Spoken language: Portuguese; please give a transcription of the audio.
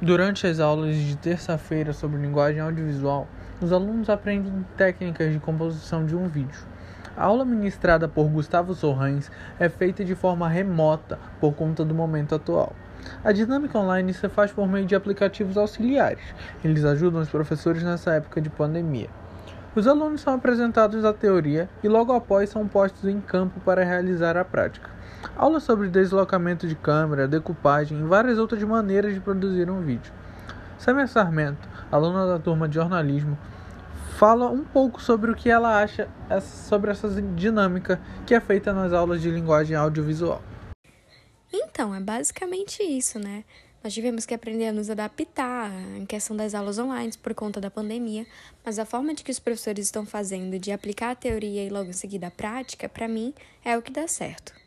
Durante as aulas de terça-feira sobre linguagem audiovisual, os alunos aprendem técnicas de composição de um vídeo. A aula ministrada por Gustavo Sorrães é feita de forma remota por conta do momento atual. A dinâmica online se faz por meio de aplicativos auxiliares. Eles ajudam os professores nessa época de pandemia. Os alunos são apresentados a teoria e logo após são postos em campo para realizar a prática. Aulas sobre deslocamento de câmera, decupagem e várias outras maneiras de produzir um vídeo. Samia Sarmento, aluna da turma de jornalismo, fala um pouco sobre o que ela acha sobre essa dinâmica que é feita nas aulas de linguagem audiovisual. Então, é basicamente isso, né? Nós tivemos que aprender a nos adaptar em questão das aulas online por conta da pandemia, mas a forma de que os professores estão fazendo de aplicar a teoria e logo em seguida a prática, para mim, é o que dá certo.